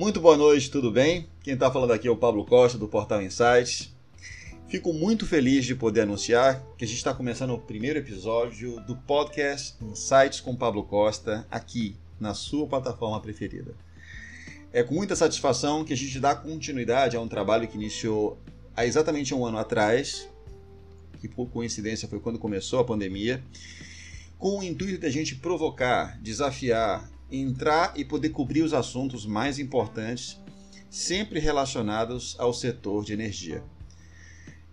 Muito boa noite, tudo bem? Quem está falando aqui é o Pablo Costa, do Portal Insights. Fico muito feliz de poder anunciar que a gente está começando o primeiro episódio do podcast Insights com Pablo Costa, aqui na sua plataforma preferida. É com muita satisfação que a gente dá continuidade a um trabalho que iniciou há exatamente um ano atrás, que por coincidência foi quando começou a pandemia, com o intuito de a gente provocar, desafiar, entrar e poder cobrir os assuntos mais importantes, sempre relacionados ao setor de energia.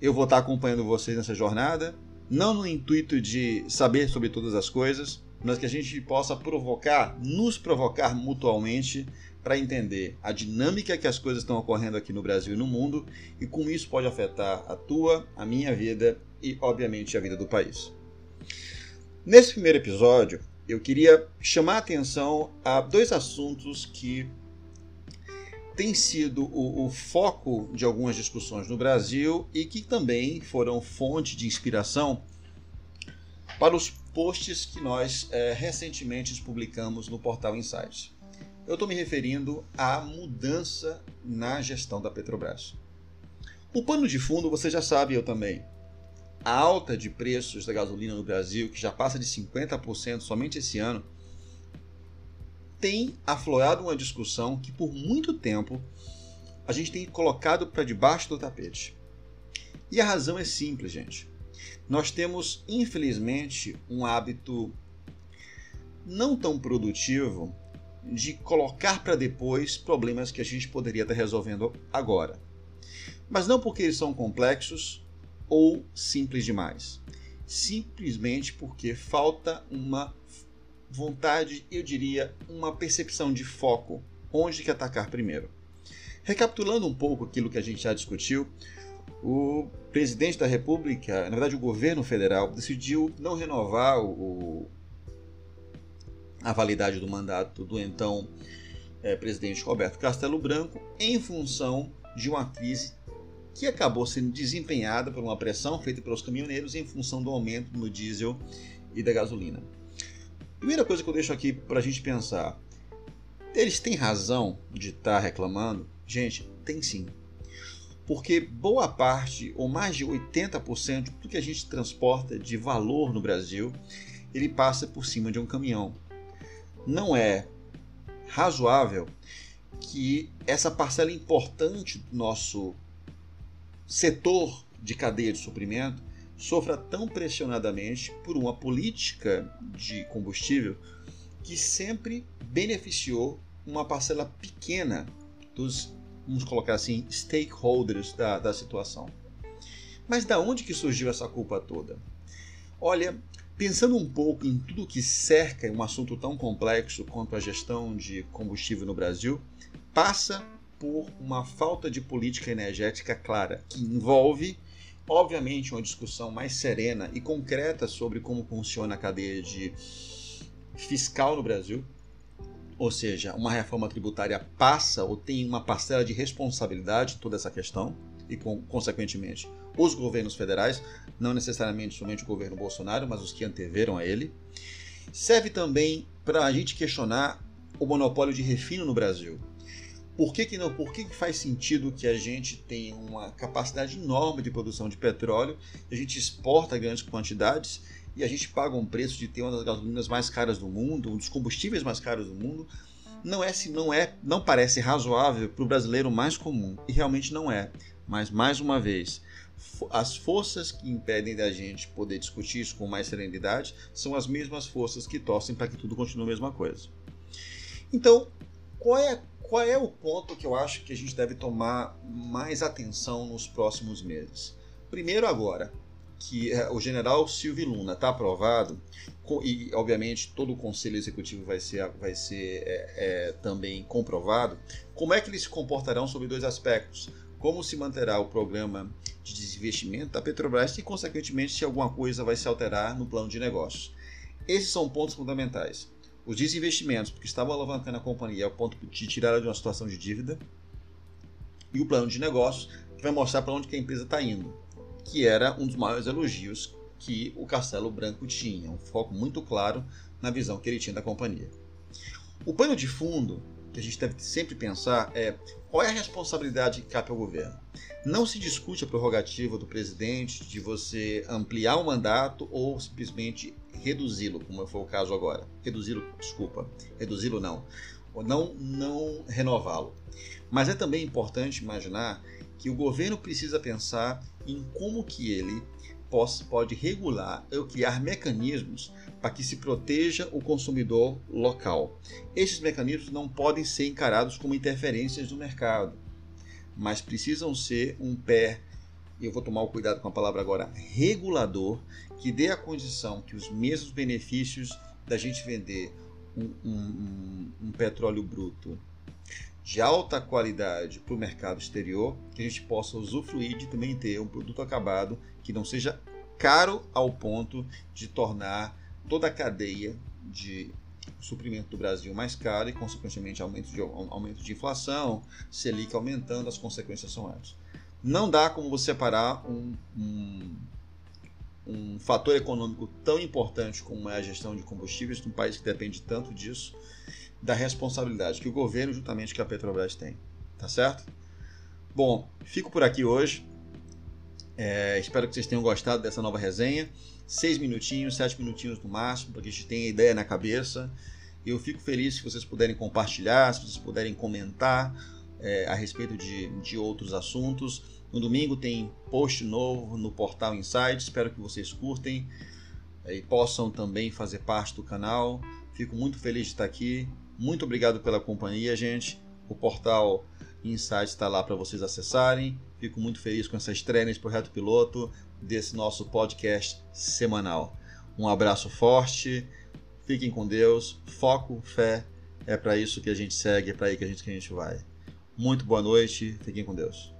Eu vou estar acompanhando vocês nessa jornada, não no intuito de saber sobre todas as coisas, mas que a gente possa provocar, nos provocar mutuamente para entender a dinâmica que as coisas estão ocorrendo aqui no Brasil e no mundo e como isso pode afetar a tua, a minha vida e, obviamente, a vida do país. Nesse primeiro episódio, eu queria chamar a atenção a dois assuntos que têm sido o, o, foco de algumas discussões no Brasil e que também foram fonte de inspiração para os posts que nós é, recentemente publicamos no portal Insights. Eu estou me referindo à mudança na gestão da Petrobras. O pano de fundo você já sabe, eu também a alta de preços da gasolina no Brasil, que já passa de 50% somente esse ano, tem aflorado uma discussão que por muito tempo a gente tem colocado para debaixo do tapete. E a razão é simples, gente. Nós temos, infelizmente, um hábito não tão produtivo de colocar para depois problemas que a gente poderia estar resolvendo agora. Mas não porque eles são complexos ou simples demais. Simplesmente porque falta uma vontade, eu diria, uma percepção de foco, onde que atacar primeiro. Recapitulando um pouco aquilo que a gente já discutiu, o presidente da República, na verdade o governo federal, decidiu não renovar o, a validade do mandato do então é, presidente Roberto Castelo Branco em função de uma crise que acabou sendo desempenhada por uma pressão feita pelos caminhoneiros em função do aumento no diesel e da gasolina. Primeira coisa que eu deixo aqui para a gente pensar: eles têm razão de estar tá reclamando? Gente, tem sim. Porque boa parte, ou mais de 80% do que a gente transporta de valor no Brasil, ele passa por cima de um caminhão. Não é razoável que essa parcela importante do nosso setor de cadeia de suprimento sofra tão pressionadamente por uma política de combustível que sempre beneficiou uma parcela pequena dos, vamos colocar assim, stakeholders da, da situação. Mas da onde que surgiu essa culpa toda? Olha, pensando um pouco em tudo que cerca um assunto tão complexo quanto a gestão de combustível no Brasil, passa por uma falta de política energética clara, que envolve, obviamente, uma discussão mais serena e concreta sobre como funciona a cadeia de fiscal no Brasil, ou seja, uma reforma tributária passa ou tem uma parcela de responsabilidade toda essa questão e, consequentemente, os governos federais, não necessariamente somente o governo Bolsonaro, mas os que anteveram a ele. Serve também para a gente questionar o monopólio de refino no Brasil. Por que, que não? Por que, que faz sentido que a gente tenha uma capacidade enorme de produção de petróleo, a gente exporta grandes quantidades e a gente paga um preço de ter uma das gasolinas mais caras do mundo, um dos combustíveis mais caros do mundo? Não é se não é, não parece razoável para o brasileiro mais comum e realmente não é. Mas mais uma vez, as forças que impedem da gente poder discutir isso com mais serenidade são as mesmas forças que torcem para que tudo continue a mesma coisa. Então, qual é qual é o ponto que eu acho que a gente deve tomar mais atenção nos próximos meses? Primeiro, agora que é, o general Silvio Luna está aprovado, e obviamente todo o conselho executivo vai ser, vai ser é, é, também comprovado, como é que eles se comportarão sobre dois aspectos? Como se manterá o programa de desinvestimento da Petrobras e, consequentemente, se alguma coisa vai se alterar no plano de negócios. Esses são pontos fundamentais os desinvestimentos, porque estavam alavancando a companhia ao ponto de tirá-la de uma situação de dívida, e o plano de negócios, que vai mostrar para onde a empresa está indo, que era um dos maiores elogios que o Castelo Branco tinha, um foco muito claro na visão que ele tinha da companhia. O pano de fundo que a gente deve sempre pensar é qual é a responsabilidade que cabe ao governo. Não se discute a prerrogativa do presidente de você ampliar o mandato ou simplesmente reduzi-lo, como foi o caso agora. Reduzi-lo, desculpa, reduzi-lo não, não, não renová-lo. Mas é também importante imaginar que o governo precisa pensar em como que ele pode regular ou criar mecanismos para que se proteja o consumidor local. Esses mecanismos não podem ser encarados como interferências do mercado, mas precisam ser um pé, e eu vou tomar o cuidado com a palavra agora, regulador, que dê a condição que os mesmos benefícios da gente vender um, um, um petróleo bruto de alta qualidade para o mercado exterior, que a gente possa usufruir de também ter um produto acabado que não seja caro ao ponto de tornar toda a cadeia de suprimento do Brasil mais caro e, consequentemente, aumento de, aumento de inflação, Selic aumentando, as consequências são essas. Não dá como você separar um, um, um fator econômico tão importante como é a gestão de combustíveis, num país que depende tanto disso, da responsabilidade que o governo, juntamente com a Petrobras, tem. Tá certo? Bom, fico por aqui hoje. É, espero que vocês tenham gostado dessa nova resenha. Seis minutinhos, sete minutinhos no máximo, para que a gente tenha ideia na cabeça. Eu fico feliz se vocês puderem compartilhar, se vocês puderem comentar é, a respeito de, de outros assuntos. No domingo tem post novo no portal Insight. Espero que vocês curtem é, e possam também fazer parte do canal. Fico muito feliz de estar aqui. Muito obrigado pela companhia, gente. O portal Insights está lá para vocês acessarem. Fico muito feliz com essa estreia nesse projeto piloto desse nosso podcast semanal. Um abraço forte, fiquem com Deus, foco, fé, é para isso que a gente segue, é para aí que a gente, que a gente vai. Muito boa noite, fiquem com Deus.